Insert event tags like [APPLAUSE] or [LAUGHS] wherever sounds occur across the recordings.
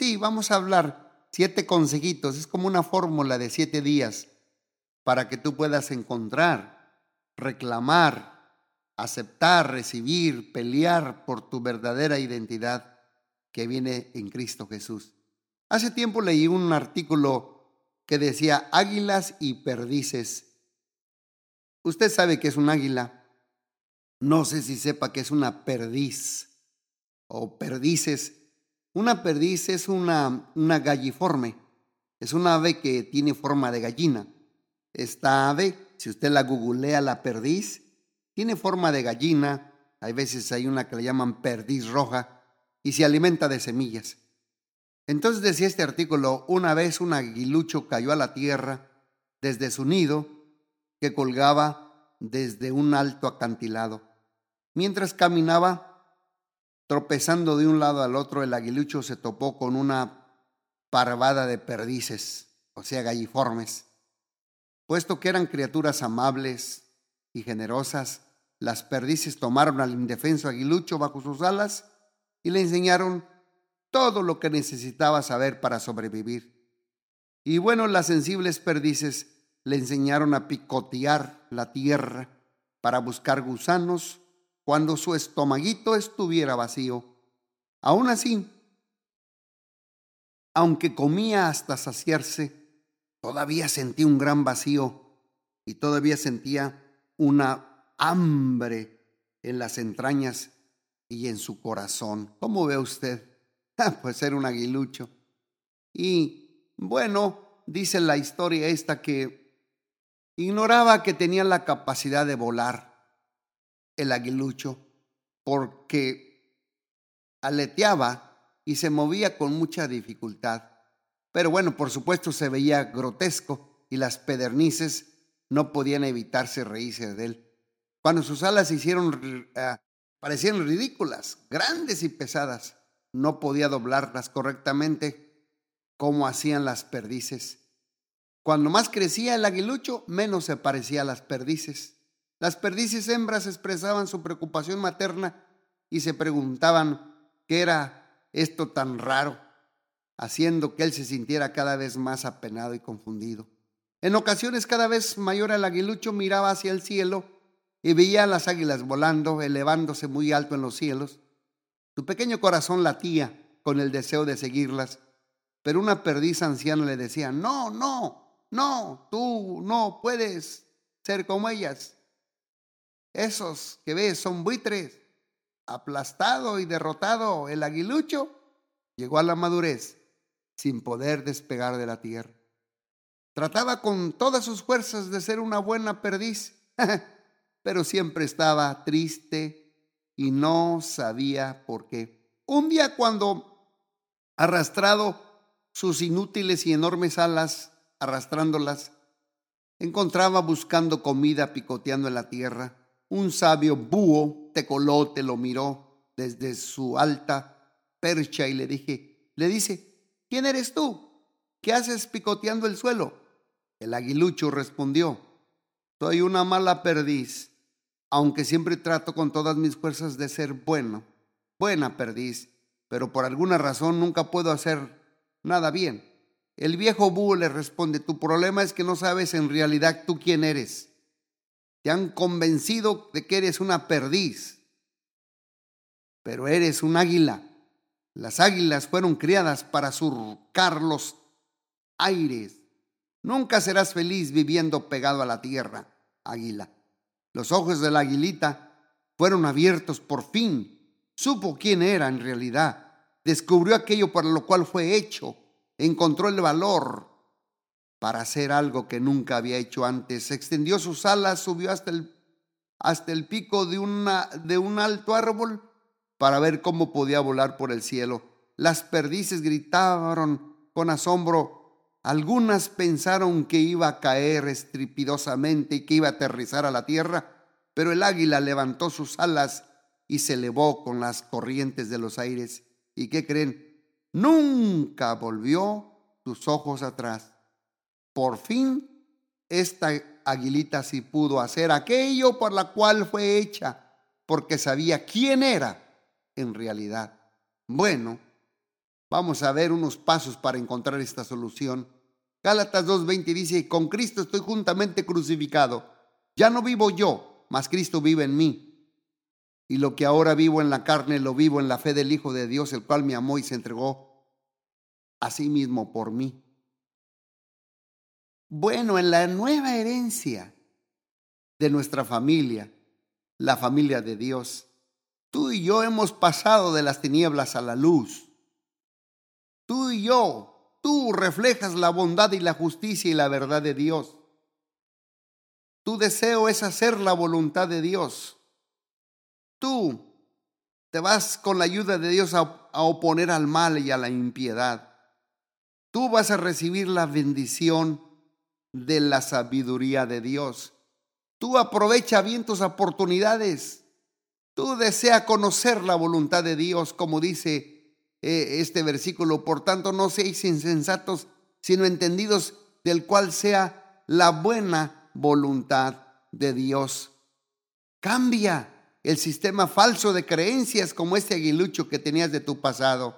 Sí, vamos a hablar siete consejitos. Es como una fórmula de siete días para que tú puedas encontrar, reclamar, aceptar, recibir, pelear por tu verdadera identidad que viene en Cristo Jesús. Hace tiempo leí un artículo que decía águilas y perdices. Usted sabe que es un águila. No sé si sepa que es una perdiz o perdices. Una perdiz es una, una galliforme. Es una ave que tiene forma de gallina. Esta ave, si usted la googlea, la perdiz, tiene forma de gallina. Hay veces hay una que le llaman perdiz roja y se alimenta de semillas. Entonces decía este artículo, una vez un aguilucho cayó a la tierra desde su nido que colgaba desde un alto acantilado. Mientras caminaba, tropezando de un lado al otro, el aguilucho se topó con una parvada de perdices, o sea, galliformes. Puesto que eran criaturas amables y generosas, las perdices tomaron al indefenso aguilucho bajo sus alas y le enseñaron todo lo que necesitaba saber para sobrevivir. Y bueno, las sensibles perdices le enseñaron a picotear la tierra para buscar gusanos cuando su estomaguito estuviera vacío. Aún así, aunque comía hasta saciarse, todavía sentía un gran vacío y todavía sentía una hambre en las entrañas y en su corazón. ¿Cómo ve usted? [LAUGHS] pues era un aguilucho. Y bueno, dice la historia esta que ignoraba que tenía la capacidad de volar el aguilucho porque aleteaba y se movía con mucha dificultad. Pero bueno, por supuesto se veía grotesco y las pedernices no podían evitarse reírse de él. Cuando sus alas se hicieron, uh, parecían ridículas, grandes y pesadas no podía doblarlas correctamente como hacían las perdices. Cuando más crecía el aguilucho, menos se parecía a las perdices. Las perdices hembras expresaban su preocupación materna y se preguntaban qué era esto tan raro, haciendo que él se sintiera cada vez más apenado y confundido. En ocasiones cada vez mayor el aguilucho miraba hacia el cielo y veía a las águilas volando, elevándose muy alto en los cielos. Su pequeño corazón latía con el deseo de seguirlas, pero una perdiz anciana le decía, no, no, no, tú no puedes ser como ellas. Esos que ves son buitres. Aplastado y derrotado, el aguilucho llegó a la madurez sin poder despegar de la tierra. Trataba con todas sus fuerzas de ser una buena perdiz, [LAUGHS] pero siempre estaba triste, y no sabía por qué. Un día cuando, arrastrado sus inútiles y enormes alas, arrastrándolas, encontraba buscando comida picoteando en la tierra. Un sabio búho tecolote lo miró desde su alta percha y le dije, le dice, ¿quién eres tú? ¿Qué haces picoteando el suelo? El aguilucho respondió, soy una mala perdiz aunque siempre trato con todas mis fuerzas de ser bueno, buena perdiz, pero por alguna razón nunca puedo hacer nada bien. El viejo búho le responde, tu problema es que no sabes en realidad tú quién eres. Te han convencido de que eres una perdiz, pero eres un águila. Las águilas fueron criadas para surcar los aires. Nunca serás feliz viviendo pegado a la tierra, águila. Los ojos de la aguilita fueron abiertos por fin. Supo quién era en realidad. Descubrió aquello para lo cual fue hecho. Encontró el valor para hacer algo que nunca había hecho antes. Extendió sus alas, subió hasta el, hasta el pico de, una, de un alto árbol para ver cómo podía volar por el cielo. Las perdices gritaron con asombro algunas pensaron que iba a caer estripidosamente y que iba a aterrizar a la tierra, pero el águila levantó sus alas y se elevó con las corrientes de los aires. ¿Y qué creen? Nunca volvió sus ojos atrás. Por fin, esta aguilita sí pudo hacer aquello por la cual fue hecha, porque sabía quién era en realidad. Bueno, Vamos a ver unos pasos para encontrar esta solución. Gálatas 2.20 dice, con Cristo estoy juntamente crucificado. Ya no vivo yo, mas Cristo vive en mí. Y lo que ahora vivo en la carne, lo vivo en la fe del Hijo de Dios, el cual me amó y se entregó a sí mismo por mí. Bueno, en la nueva herencia de nuestra familia, la familia de Dios, tú y yo hemos pasado de las tinieblas a la luz. Tú y yo, tú reflejas la bondad y la justicia y la verdad de Dios. Tu deseo es hacer la voluntad de Dios. Tú te vas con la ayuda de Dios a, oponer al mal y a la impiedad. Tú vas a recibir la bendición de la sabiduría de Dios. Tú aprovecha bien tus oportunidades. Tú desea conocer la voluntad de Dios, como dice eh, este versículo. Por tanto, no seáis insensatos, sino entendidos del cual sea la buena voluntad de Dios. Cambia el sistema falso de creencias como este aguilucho que tenías de tu pasado.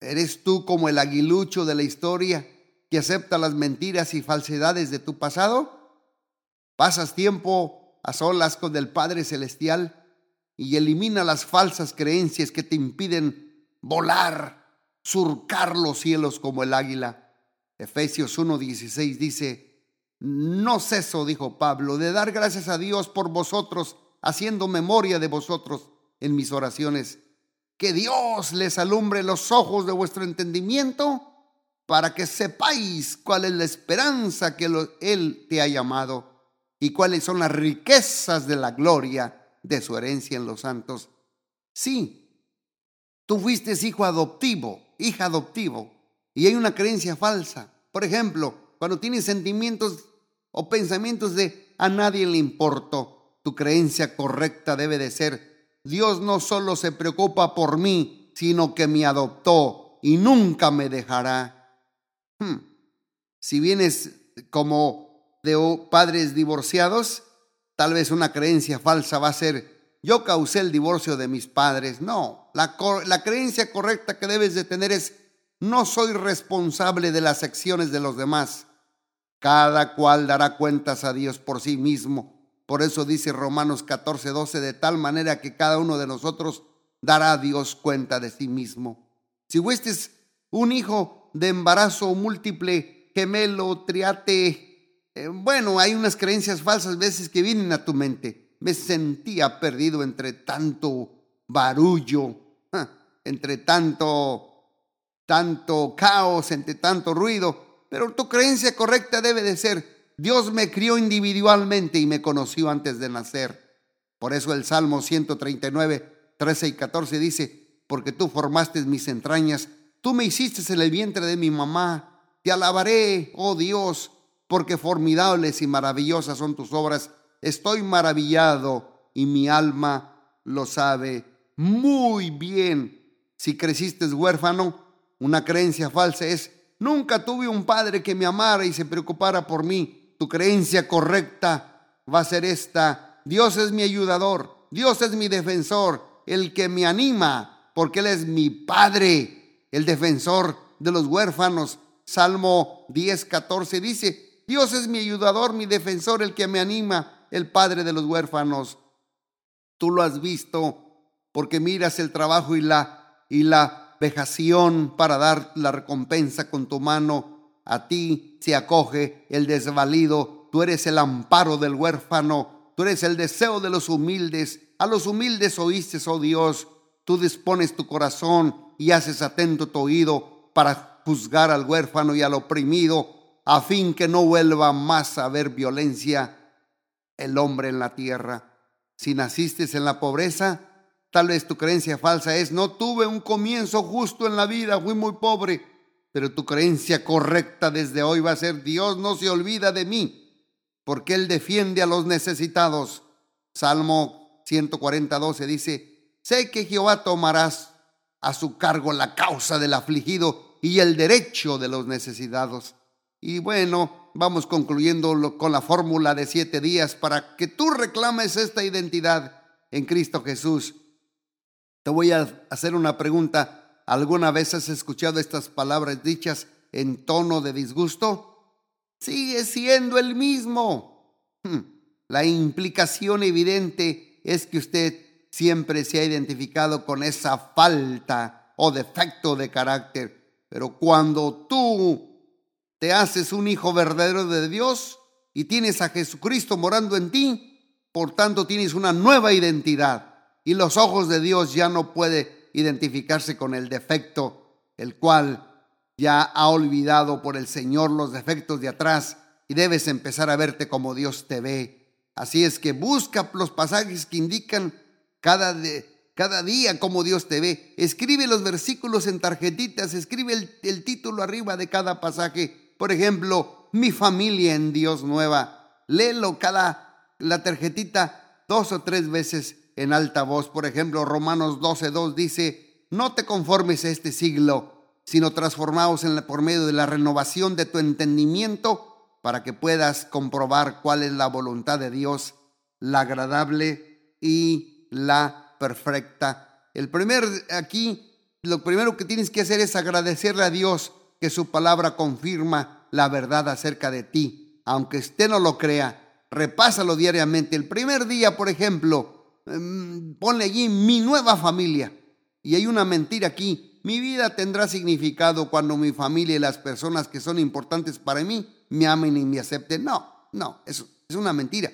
¿Eres tú como el aguilucho de la historia que acepta las mentiras y falsedades de tu pasado? ¿Pasas tiempo a solas con el Padre Celestial y elimina las falsas creencias que te impiden volar, surcar los cielos como el águila. Efesios 1:16 dice, no ceso, dijo Pablo, de dar gracias a Dios por vosotros, haciendo memoria de vosotros en mis oraciones. Que Dios les alumbre los ojos de vuestro entendimiento para que sepáis cuál es la esperanza que Él te ha llamado y cuáles son las riquezas de la gloria de su herencia en los santos. Sí, Tú fuiste hijo adoptivo, hija adoptivo, y hay una creencia falsa. Por ejemplo, cuando tienes sentimientos o pensamientos de a nadie le importo, tu creencia correcta debe de ser, Dios no solo se preocupa por mí, sino que me adoptó y nunca me dejará. Hmm. Si vienes como de padres divorciados, tal vez una creencia falsa va a ser, yo causé el divorcio de mis padres. No, la, creencia correcta que debes de tener es, no soy responsable de las acciones de los demás. Cada cual dará cuentas a Dios por sí mismo. Por eso dice Romanos 14, 12, de tal manera que cada uno de nosotros dará a Dios cuenta de sí mismo. Si fuestes un hijo de embarazo múltiple, gemelo, triate, eh, bueno, hay unas creencias falsas veces que vienen a tu mente me sentía perdido entre tanto barullo, entre tanto, tanto caos, entre tanto ruido. Pero tu creencia correcta debe de ser, Dios me crió individualmente y me conoció antes de nacer. Por eso el Salmo 139, 13 y 14 dice, porque tú formaste mis entrañas, tú me hiciste en el vientre de mi mamá, te alabaré, oh Dios, porque formidables y maravillosas son tus obras estoy maravillado y mi alma lo sabe muy bien. Si creciste huérfano, una creencia falsa es, nunca tuve un padre que me amara y se preocupara por mí. Tu creencia correcta va a ser esta, Dios es mi ayudador, Dios es mi defensor, el que me anima, porque Él es mi Padre, el defensor de los huérfanos. Salmo 10, 14 dice, Dios es mi ayudador, mi defensor, el que me anima el padre de los huérfanos. Tú lo has visto porque miras el trabajo y la, y la vejación para dar la recompensa con tu mano. A ti se acoge el desvalido. Tú eres el amparo del huérfano. Tú eres el deseo de los humildes. A los humildes oíste, oh Dios. Tú dispones tu corazón y haces atento tu oído para juzgar al huérfano y al oprimido, a fin que no vuelva más a haber violencia el hombre en la tierra. Si naciste en la pobreza, tal vez tu creencia falsa es, no tuve un comienzo justo en la vida, fui muy pobre, pero tu creencia correcta desde hoy va a ser, Dios no se olvida de mí, porque Él defiende a los necesitados. Salmo 140, 12 dice, sé que Jehová tomarás a su cargo la causa del afligido y el derecho de los necesitados. Y bueno, vamos concluyendo con la fórmula de siete días para que tú reclames esta identidad en Cristo Jesús. Te voy a hacer una pregunta. ¿Alguna vez has escuchado estas palabras dichas en tono de disgusto? Sigue siendo el mismo. Hmm. La implicación evidente es que usted siempre se ha identificado con esa falta o defecto de carácter. Pero cuando tú te haces un hijo verdadero de Dios y tienes a Jesucristo morando en ti, por tanto tienes una nueva identidad y los ojos de Dios ya no puede identificarse con el defecto, el cual ya ha olvidado por el Señor los defectos de atrás y debes empezar a verte como Dios te ve. Así es que busca los pasajes que indican cada, de, cada día como Dios te ve. Escribe los versículos en tarjetitas, escribe el, título arriba de cada pasaje. Por ejemplo, mi familia en Dios nueva. Léelo cada la tarjetita dos o tres veces en alta voz. Por ejemplo, Romanos 12.2 dice, no te conformes a este siglo, sino transformaos por medio de la renovación de tu entendimiento para que puedas comprobar cuál es la voluntad de Dios, la agradable y la perfecta. El primer aquí, lo primero que tienes que hacer es agradecerle a Dios que su palabra confirma la verdad acerca de ti, aunque usted no lo crea. Repásalo diariamente. El primer día, por ejemplo, Em, ponle allí mi nueva familia. Y hay una mentira aquí. Mi vida tendrá significado cuando mi familia y las personas que son importantes para mí me amen y me acepten. No, no, eso es una mentira.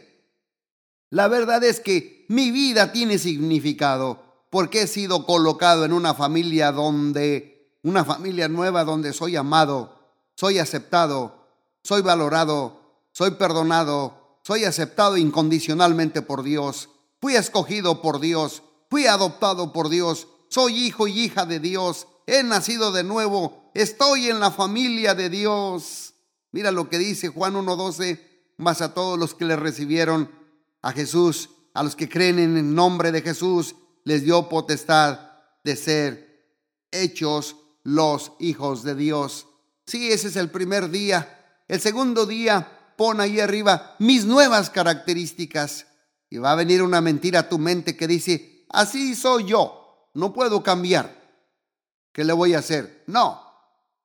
La verdad es que mi vida tiene significado porque he sido colocado en una familia donde, una familia nueva donde soy amado, soy aceptado, soy valorado, soy perdonado, soy aceptado incondicionalmente por Dios Fui escogido por Dios, fui adoptado por Dios, soy hijo y hija de Dios, he nacido de nuevo, estoy en la familia de Dios. Mira lo que dice Juan 1.12, más a todos los que le recibieron a Jesús, a los que creen en el nombre de Jesús, les dio potestad de ser hechos los hijos de Dios. Sí, ese es el primer día. El segundo día, pon ahí arriba mis nuevas características. Y va a venir una mentira a tu mente que dice, así soy yo, no puedo cambiar. ¿Qué le voy a hacer? No,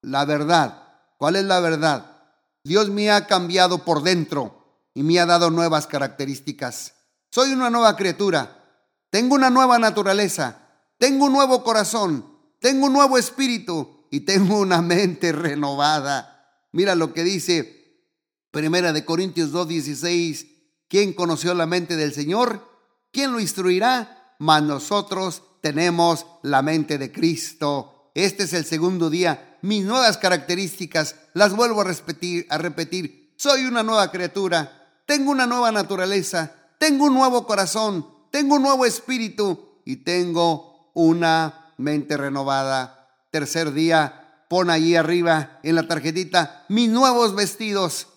la verdad. ¿Cuál es la verdad? Dios me ha cambiado por dentro y me ha dado nuevas características. Soy una nueva criatura, tengo una nueva naturaleza, tengo un nuevo corazón, tengo un nuevo espíritu y tengo una mente [LAUGHS] renovada. Mira lo que dice Primera de Corintios 2:16 ¿Quién conoció la mente del Señor? ¿Quién lo instruirá? Mas nosotros tenemos la mente de Cristo. Este es el segundo día. Mis nuevas características las vuelvo a repetir, a repetir. Soy una nueva criatura. Tengo una nueva naturaleza. Tengo un nuevo corazón. Tengo un nuevo espíritu. Y tengo una mente renovada. Tercer día, pon ahí arriba en la tarjetita mis nuevos vestidos.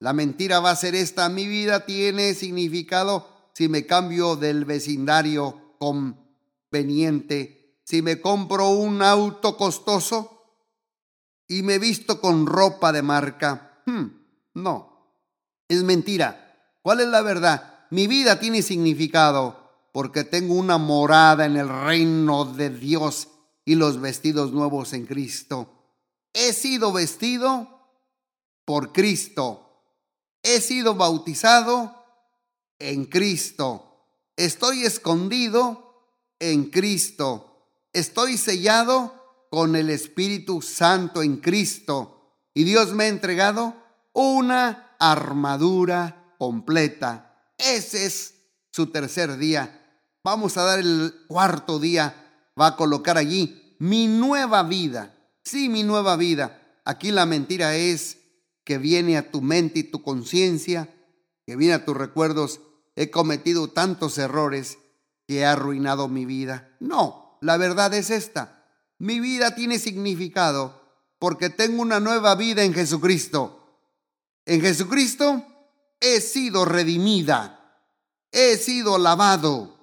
La mentira va a ser esta, mi vida tiene significado si me cambio del vecindario conveniente, si me compro un auto costoso y me visto con ropa de marca. Hmm, no, es mentira. ¿Cuál es la verdad? Mi vida tiene significado porque tengo una morada en el reino de Dios y los vestidos nuevos en Cristo. He sido vestido por Cristo He sido bautizado en Cristo. Estoy escondido en Cristo. Estoy sellado con el Espíritu Santo en Cristo. Y Dios me ha entregado una armadura completa. Ese es su tercer día. Vamos a dar el cuarto día. Va a colocar allí mi nueva vida. Sí, mi nueva vida. Aquí la mentira es que viene a tu mente y tu conciencia, que viene a tus recuerdos, he cometido tantos errores que he arruinado mi vida. No, la verdad es esta. Mi vida tiene significado porque tengo una nueva vida en Jesucristo. En Jesucristo he sido redimida, he sido lavado,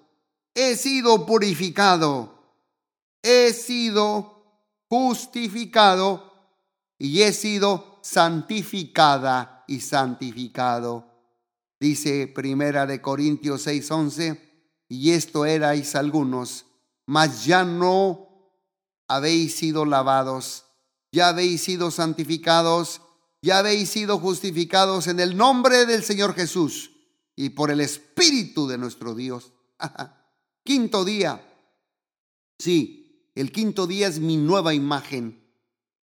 he sido purificado, he sido justificado y he sido santificada y santificado. Dice Primera de Corintios 6:11, y esto erais algunos, mas ya no habéis sido lavados, ya habéis sido santificados, ya habéis sido justificados en el nombre del Señor Jesús y por el Espíritu de nuestro Dios. [LAUGHS] quinto día. Sí, el quinto día es mi nueva imagen.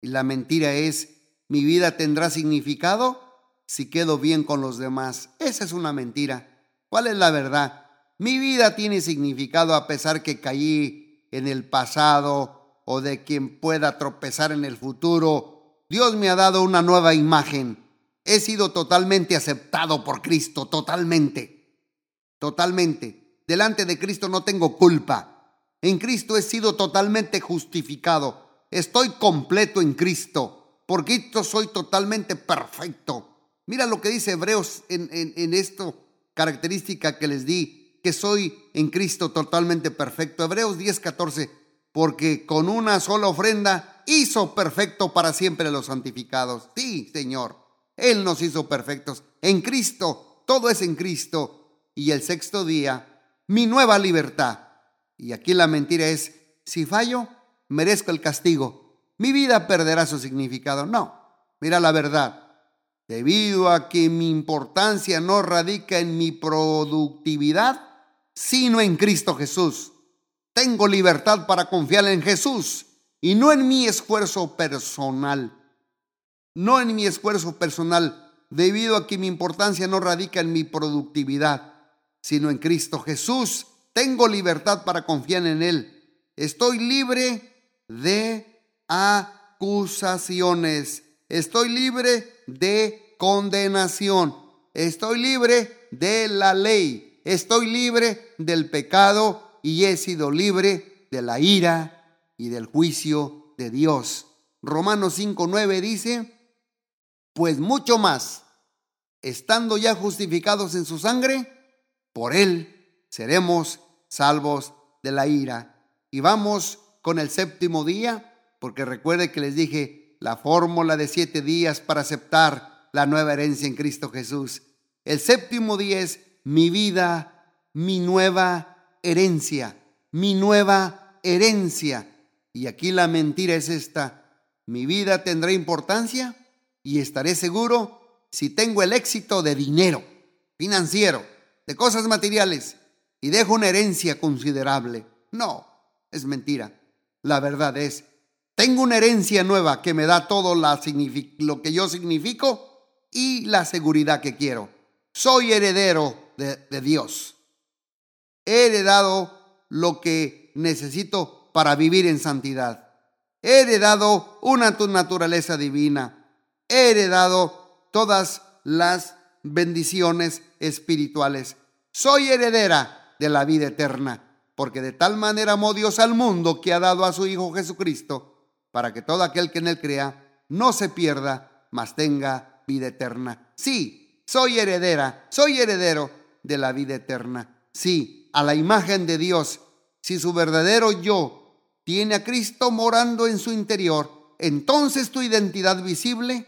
Y la mentira es, mi vida tendrá significado si quedo bien con los demás. Esa es una mentira. ¿Cuál es la verdad? Mi vida tiene significado a pesar que caí en el pasado o de quien pueda tropezar en el futuro. Dios me ha dado una nueva imagen. He sido totalmente aceptado por Cristo, totalmente. Totalmente. Delante de Cristo no tengo culpa. En Cristo he sido totalmente justificado. Estoy completo en Cristo. Por Cristo soy totalmente perfecto. Mira lo que dice Hebreos en, en, esto, característica que les di, que soy en Cristo totalmente perfecto. Hebreos 10, 14, porque con una sola ofrenda hizo perfecto para siempre los santificados. Sí, Señor, Él nos hizo perfectos. En Cristo, todo es en Cristo. Y el sexto día, mi nueva libertad. Y aquí la mentira es, si fallo, merezco el castigo. Mi vida perderá su significado. No, mira la verdad debido a que mi importancia no radica en mi productividad, sino en Cristo Jesús. Tengo libertad para confiar en Jesús y no en mi esfuerzo personal. No en mi esfuerzo personal, debido a que mi importancia no radica en mi productividad, sino en Cristo Jesús. Tengo libertad para confiar en Él. Estoy libre de acusaciones Estoy libre de condenación. Estoy libre de la ley. Estoy libre del pecado y he sido libre de la ira y del juicio de Dios. Romanos 5.9 dice, pues mucho más, estando ya justificados en su sangre, por él seremos salvos de la ira. Y vamos con el séptimo día, porque recuerde que les dije, la fórmula de siete días para aceptar la nueva herencia en Cristo Jesús. El séptimo día es mi vida, mi nueva herencia, mi nueva herencia. Y aquí la mentira es esta. Mi vida tendrá importancia y estaré seguro si tengo el éxito de dinero, financiero, de cosas materiales y dejo una herencia considerable. No, es mentira. La verdad es tengo una herencia nueva que me da todo lo que yo significo y la seguridad que quiero. Soy heredero de, de Dios. He heredado lo que necesito para vivir en santidad. He heredado una naturaleza divina. He heredado todas las bendiciones espirituales. Soy heredera de la vida eterna, porque de tal manera amó Dios al mundo que ha dado a su Hijo Jesucristo para que todo aquel que en él crea no se pierda, mas tenga vida eterna. Sí, soy heredera, soy heredero de la vida eterna. Sí, a la imagen de Dios. Si su verdadero yo tiene a Cristo morando en su interior, entonces tu identidad visible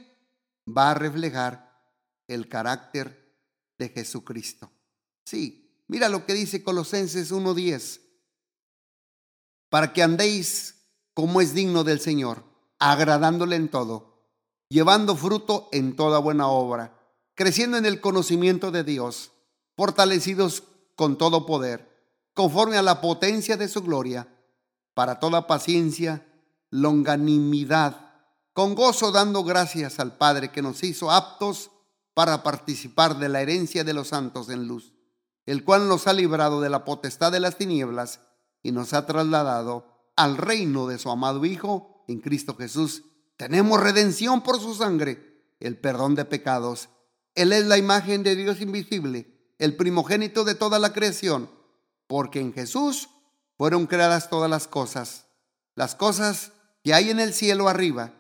va a reflejar el carácter de Jesucristo. Sí, mira lo que dice Colosenses 1.10. Para que andéis como es digno del Señor, agradándole en todo, llevando fruto en toda buena obra, creciendo en el conocimiento de Dios, fortalecidos con todo poder, conforme a la potencia de su gloria, para toda paciencia, longanimidad, con gozo dando gracias al Padre que nos hizo aptos para participar de la herencia de los santos en luz, el cual nos ha librado de la potestad de las tinieblas y nos ha trasladado al reino de su amado Hijo en Cristo Jesús. Tenemos redención por su sangre, el perdón de pecados. Él es la imagen de Dios invisible, el primogénito de toda la creación, porque en Jesús fueron creadas todas las cosas, las cosas que hay en el cielo arriba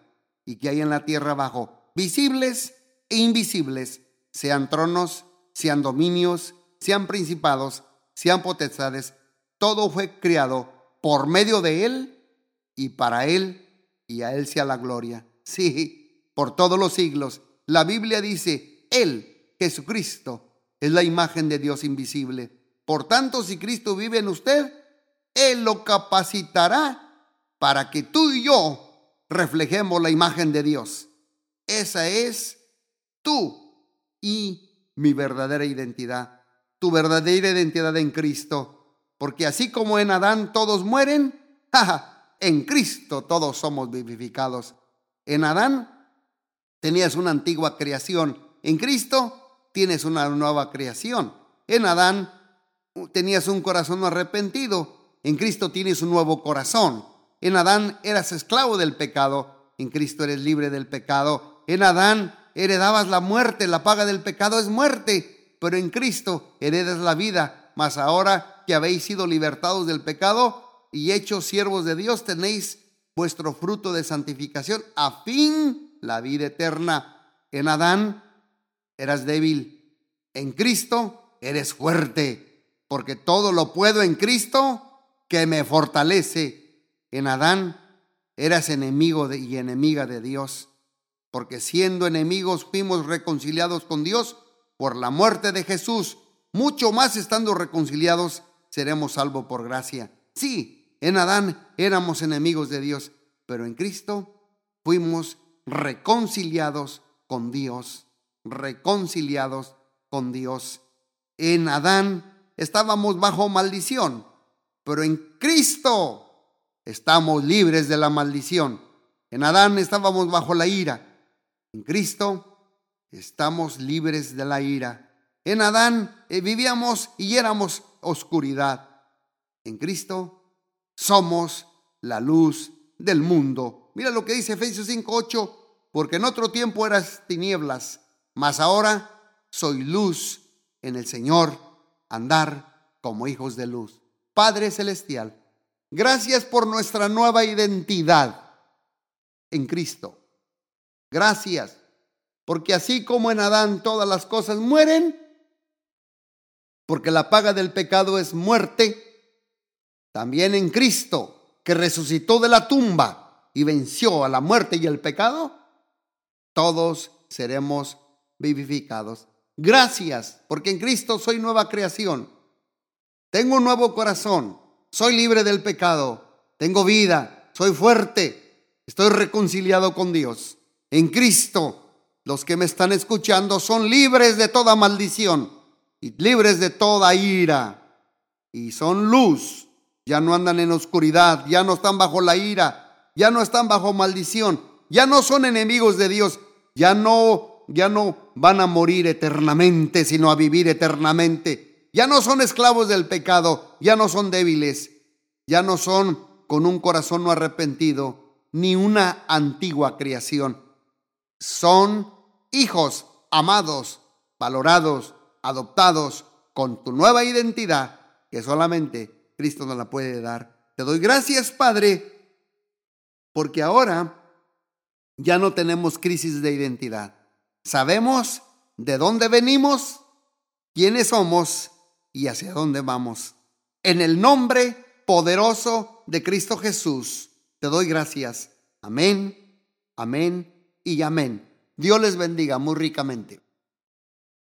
y que hay en la tierra abajo, visibles e invisibles, sean tronos, sean dominios, sean principados, sean potestades, todo fue creado por medio de Él y para Él y a Él sea la gloria. Sí, por todos los siglos. La Biblia dice, Él, Jesucristo, es la imagen de Dios invisible. Por tanto, si Cristo vive en usted, Él lo capacitará para que tú y yo reflejemos la imagen de Dios. Esa es tú y mi verdadera identidad, tu verdadera identidad en Cristo. Porque así como en Adán todos mueren, [LAUGHS] en Cristo todos somos vivificados. En Adán tenías una antigua creación, en Cristo tienes una nueva creación. En Adán tenías un corazón arrepentido, en Cristo tienes un nuevo corazón. En Adán eras esclavo del pecado, en Cristo eres libre del pecado. En Adán heredabas la muerte, la paga del pecado es muerte, pero en Cristo heredas la vida. Mas ahora que habéis sido libertados del pecado y hechos siervos de Dios, tenéis vuestro fruto de santificación, a fin la vida eterna. En Adán eras débil, en Cristo eres fuerte, porque todo lo puedo en Cristo que me fortalece. En Adán eras enemigo y enemiga de Dios, porque siendo enemigos fuimos reconciliados con Dios por la muerte de Jesús. Mucho más estando reconciliados, seremos salvos por gracia. Sí, en Adán éramos enemigos de Dios, pero en Cristo fuimos reconciliados con Dios, reconciliados con Dios. En Adán estábamos bajo maldición, pero en Cristo estamos libres de la maldición. En Adán estábamos bajo la ira, en Cristo estamos libres de la ira. En Adán eh, vivíamos y éramos oscuridad. En Cristo somos la luz del mundo. Mira lo que dice Efesios 5:8, porque en otro tiempo eras tinieblas, mas ahora soy luz en el Señor, andar como hijos de luz. Padre celestial, gracias por nuestra nueva identidad en Cristo. Gracias, porque así como en Adán todas las cosas mueren, porque la paga del pecado es muerte, también en Cristo, que resucitó de la tumba y venció a la muerte y el pecado, todos seremos vivificados. Gracias, porque en Cristo soy nueva creación. Tengo un nuevo corazón, soy libre del pecado, tengo vida, soy fuerte, estoy reconciliado con Dios. En Cristo, los que me están escuchando son libres de toda maldición y libres de toda ira y son luz. Ya no andan en oscuridad, ya no están bajo la ira, ya no están bajo maldición, ya no son enemigos de Dios, ya no, ya no van a morir eternamente, sino a vivir eternamente. Ya no son esclavos del pecado, ya no son débiles, ya no son con un corazón no arrepentido, ni una antigua creación. Son hijos amados, valorados, adoptados con tu nueva identidad que solamente Cristo nos la puede dar. Te doy gracias, Padre, porque ahora ya no tenemos crisis de identidad. Sabemos de dónde venimos, quiénes somos y hacia dónde vamos. En el nombre poderoso de Cristo Jesús, te doy gracias. Amén, amén y amén. Dios les bendiga muy ricamente.